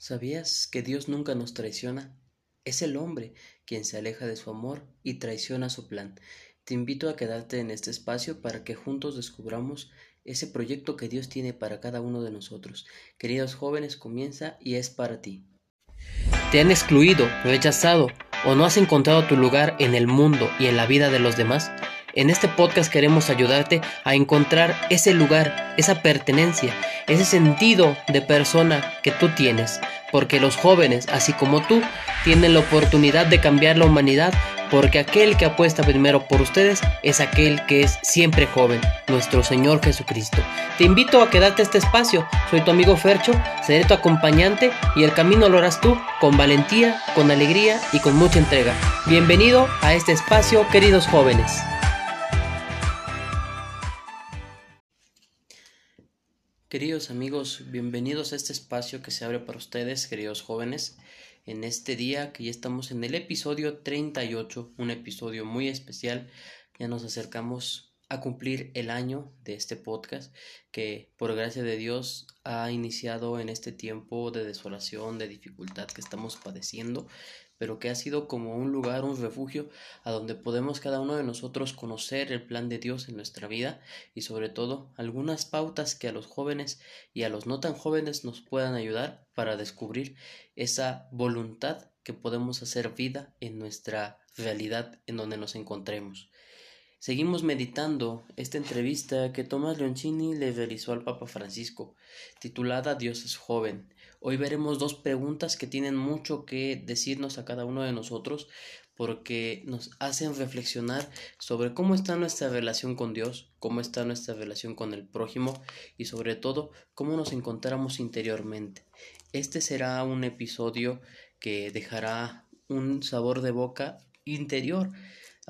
¿Sabías que Dios nunca nos traiciona? Es el hombre quien se aleja de su amor y traiciona su plan. Te invito a quedarte en este espacio para que juntos descubramos ese proyecto que Dios tiene para cada uno de nosotros. Queridos jóvenes, comienza y es para ti. ¿Te han excluido, rechazado o no has encontrado tu lugar en el mundo y en la vida de los demás? En este podcast queremos ayudarte a encontrar ese lugar, esa pertenencia, ese sentido de persona que tú tienes, porque los jóvenes, así como tú, tienen la oportunidad de cambiar la humanidad, porque aquel que apuesta primero por ustedes es aquel que es siempre joven, nuestro Señor Jesucristo. Te invito a quedarte este espacio, soy tu amigo Fercho, seré tu acompañante y el camino lo harás tú con valentía, con alegría y con mucha entrega. Bienvenido a este espacio, queridos jóvenes. Queridos amigos, bienvenidos a este espacio que se abre para ustedes, queridos jóvenes, en este día que ya estamos en el episodio 38, un episodio muy especial. Ya nos acercamos a cumplir el año de este podcast que por gracia de Dios ha iniciado en este tiempo de desolación, de dificultad que estamos padeciendo, pero que ha sido como un lugar, un refugio, a donde podemos cada uno de nosotros conocer el plan de Dios en nuestra vida y sobre todo algunas pautas que a los jóvenes y a los no tan jóvenes nos puedan ayudar para descubrir esa voluntad que podemos hacer vida en nuestra realidad en donde nos encontremos. Seguimos meditando esta entrevista que Tomás Leoncini le realizó al Papa Francisco, titulada Dios es joven. Hoy veremos dos preguntas que tienen mucho que decirnos a cada uno de nosotros porque nos hacen reflexionar sobre cómo está nuestra relación con Dios, cómo está nuestra relación con el prójimo y sobre todo cómo nos encontramos interiormente. Este será un episodio que dejará un sabor de boca interior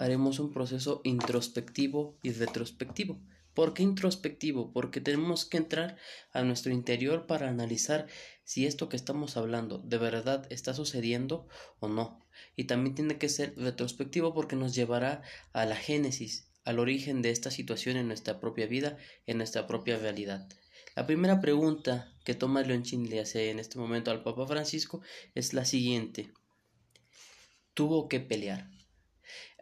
haremos un proceso introspectivo y retrospectivo. ¿Por qué introspectivo? Porque tenemos que entrar a nuestro interior para analizar si esto que estamos hablando de verdad está sucediendo o no. Y también tiene que ser retrospectivo porque nos llevará a la génesis, al origen de esta situación en nuestra propia vida, en nuestra propia realidad. La primera pregunta que Tomás Leonchin le hace en este momento al Papa Francisco es la siguiente. ¿Tuvo que pelear?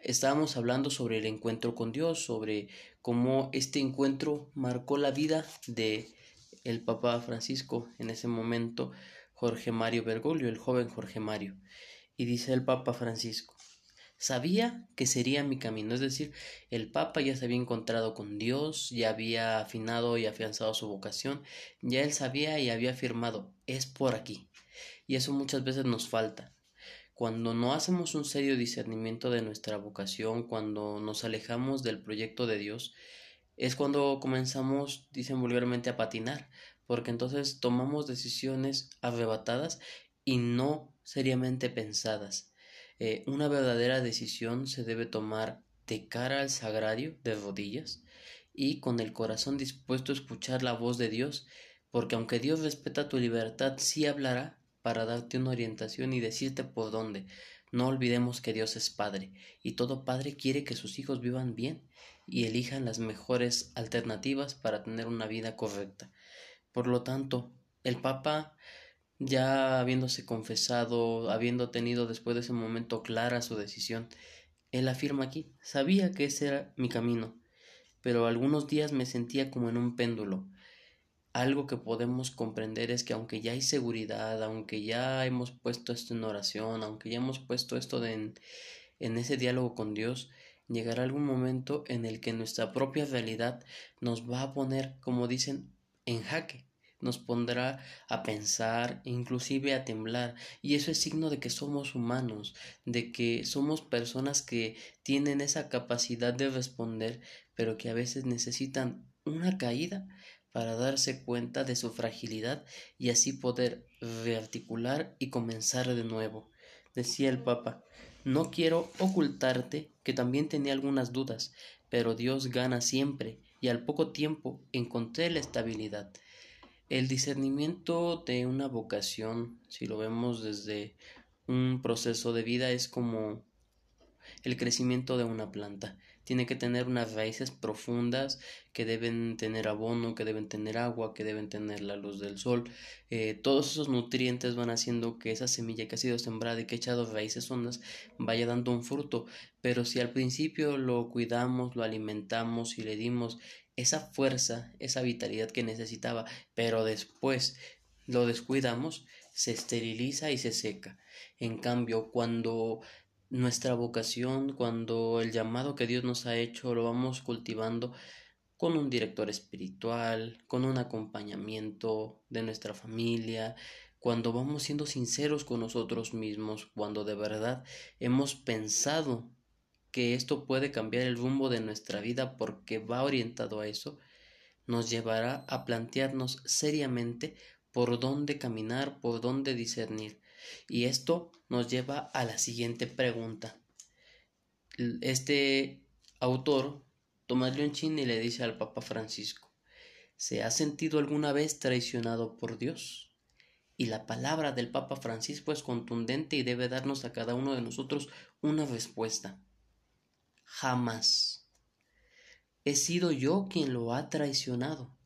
Estábamos hablando sobre el encuentro con Dios, sobre cómo este encuentro marcó la vida de el Papa Francisco en ese momento, Jorge Mario Bergoglio, el joven Jorge Mario. Y dice el Papa Francisco, sabía que sería mi camino, es decir, el Papa ya se había encontrado con Dios, ya había afinado y afianzado su vocación, ya él sabía y había afirmado, es por aquí. Y eso muchas veces nos falta. Cuando no hacemos un serio discernimiento de nuestra vocación, cuando nos alejamos del proyecto de Dios, es cuando comenzamos, dicen vulgarmente, a patinar, porque entonces tomamos decisiones arrebatadas y no seriamente pensadas. Eh, una verdadera decisión se debe tomar de cara al sagrario, de rodillas, y con el corazón dispuesto a escuchar la voz de Dios, porque aunque Dios respeta tu libertad, sí hablará para darte una orientación y decirte por dónde. No olvidemos que Dios es Padre y todo Padre quiere que sus hijos vivan bien y elijan las mejores alternativas para tener una vida correcta. Por lo tanto, el Papa, ya habiéndose confesado, habiendo tenido después de ese momento clara su decisión, él afirma aquí, sabía que ese era mi camino, pero algunos días me sentía como en un péndulo, algo que podemos comprender es que aunque ya hay seguridad, aunque ya hemos puesto esto en oración, aunque ya hemos puesto esto en, en ese diálogo con Dios, llegará algún momento en el que nuestra propia realidad nos va a poner, como dicen, en jaque, nos pondrá a pensar, inclusive a temblar, y eso es signo de que somos humanos, de que somos personas que tienen esa capacidad de responder, pero que a veces necesitan una caída para darse cuenta de su fragilidad y así poder rearticular y comenzar de nuevo. Decía el Papa, no quiero ocultarte que también tenía algunas dudas, pero Dios gana siempre y al poco tiempo encontré la estabilidad. El discernimiento de una vocación, si lo vemos desde un proceso de vida, es como el crecimiento de una planta tiene que tener unas raíces profundas que deben tener abono, que deben tener agua, que deben tener la luz del sol. Eh, todos esos nutrientes van haciendo que esa semilla que ha sido sembrada y que ha echado raíces hondas vaya dando un fruto. Pero si al principio lo cuidamos, lo alimentamos y le dimos esa fuerza, esa vitalidad que necesitaba, pero después lo descuidamos, se esteriliza y se seca. En cambio, cuando nuestra vocación, cuando el llamado que Dios nos ha hecho lo vamos cultivando con un director espiritual, con un acompañamiento de nuestra familia, cuando vamos siendo sinceros con nosotros mismos, cuando de verdad hemos pensado que esto puede cambiar el rumbo de nuestra vida porque va orientado a eso, nos llevará a plantearnos seriamente por dónde caminar, por dónde discernir. Y esto nos lleva a la siguiente pregunta. Este autor, Tomás Leoncini, le dice al Papa Francisco, ¿se ha sentido alguna vez traicionado por Dios? Y la palabra del Papa Francisco es contundente y debe darnos a cada uno de nosotros una respuesta. Jamás. He sido yo quien lo ha traicionado.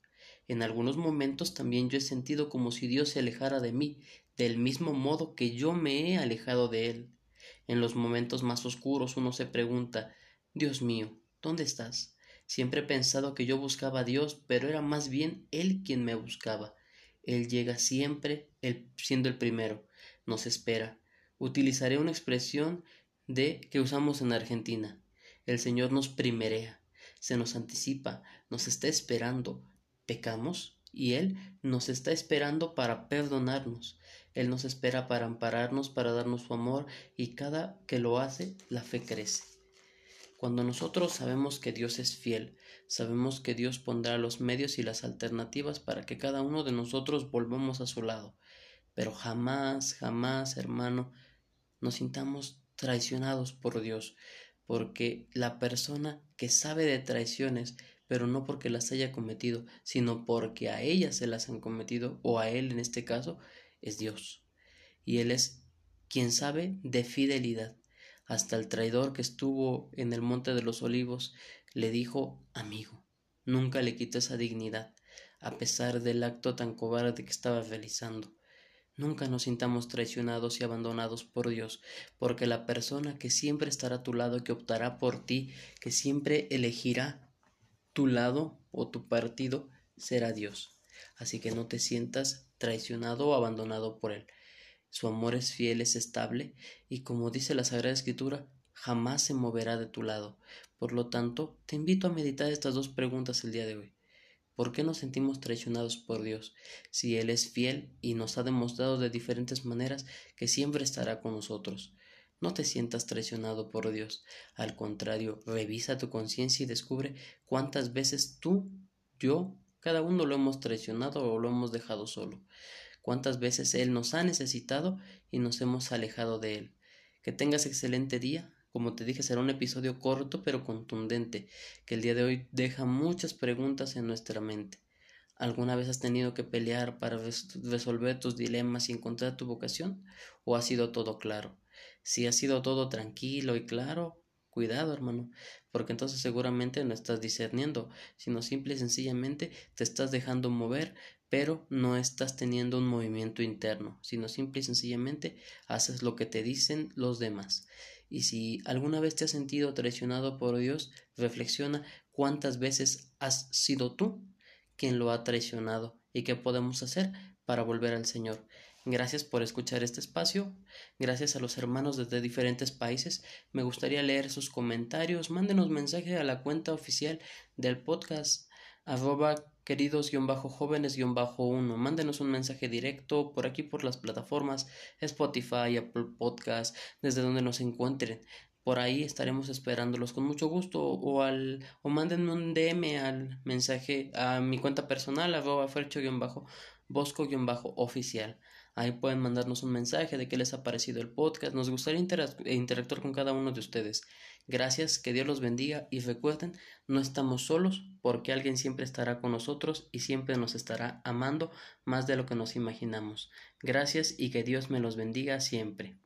En algunos momentos también yo he sentido como si Dios se alejara de mí, del mismo modo que yo me he alejado de Él. En los momentos más oscuros uno se pregunta Dios mío, ¿dónde estás? Siempre he pensado que yo buscaba a Dios, pero era más bien Él quien me buscaba. Él llega siempre, siendo el primero, nos espera. Utilizaré una expresión de que usamos en Argentina. El Señor nos primerea, se nos anticipa, nos está esperando, pecamos y Él nos está esperando para perdonarnos. Él nos espera para ampararnos, para darnos su amor y cada que lo hace, la fe crece. Cuando nosotros sabemos que Dios es fiel, sabemos que Dios pondrá los medios y las alternativas para que cada uno de nosotros volvamos a su lado. Pero jamás, jamás, hermano, nos sintamos traicionados por Dios, porque la persona que sabe de traiciones pero no porque las haya cometido, sino porque a ella se las han cometido, o a él en este caso, es Dios. Y él es quien sabe de fidelidad. Hasta el traidor que estuvo en el monte de los olivos le dijo amigo. Nunca le quitó esa dignidad, a pesar del acto tan cobarde que estaba realizando. Nunca nos sintamos traicionados y abandonados por Dios, porque la persona que siempre estará a tu lado, que optará por ti, que siempre elegirá tu lado o tu partido será Dios. Así que no te sientas traicionado o abandonado por Él. Su amor es fiel, es estable, y como dice la Sagrada Escritura, jamás se moverá de tu lado. Por lo tanto, te invito a meditar estas dos preguntas el día de hoy. ¿Por qué nos sentimos traicionados por Dios si Él es fiel y nos ha demostrado de diferentes maneras que siempre estará con nosotros? No te sientas traicionado por Dios. Al contrario, revisa tu conciencia y descubre cuántas veces tú, yo, cada uno lo hemos traicionado o lo hemos dejado solo. Cuántas veces Él nos ha necesitado y nos hemos alejado de Él. Que tengas excelente día. Como te dije, será un episodio corto pero contundente, que el día de hoy deja muchas preguntas en nuestra mente. ¿Alguna vez has tenido que pelear para resolver tus dilemas y encontrar tu vocación? ¿O ha sido todo claro? Si ha sido todo tranquilo y claro, cuidado hermano, porque entonces seguramente no estás discerniendo, sino simple y sencillamente te estás dejando mover, pero no estás teniendo un movimiento interno, sino simple y sencillamente haces lo que te dicen los demás. Y si alguna vez te has sentido traicionado por Dios, reflexiona cuántas veces has sido tú quien lo ha traicionado y qué podemos hacer para volver al Señor. Gracias por escuchar este espacio. Gracias a los hermanos desde diferentes países. Me gustaría leer sus comentarios. Mándenos mensaje a la cuenta oficial del podcast arroba queridos-jóvenes-1. Mándenos un mensaje directo por aquí por las plataformas Spotify, Apple Podcast, desde donde nos encuentren. Por ahí estaremos esperándolos con mucho gusto o al o mándenme un DM al mensaje a mi cuenta personal arroba fercho-bosco-oficial. Ahí pueden mandarnos un mensaje de qué les ha parecido el podcast. Nos gustaría interactuar con cada uno de ustedes. Gracias, que Dios los bendiga y recuerden, no estamos solos porque alguien siempre estará con nosotros y siempre nos estará amando más de lo que nos imaginamos. Gracias y que Dios me los bendiga siempre.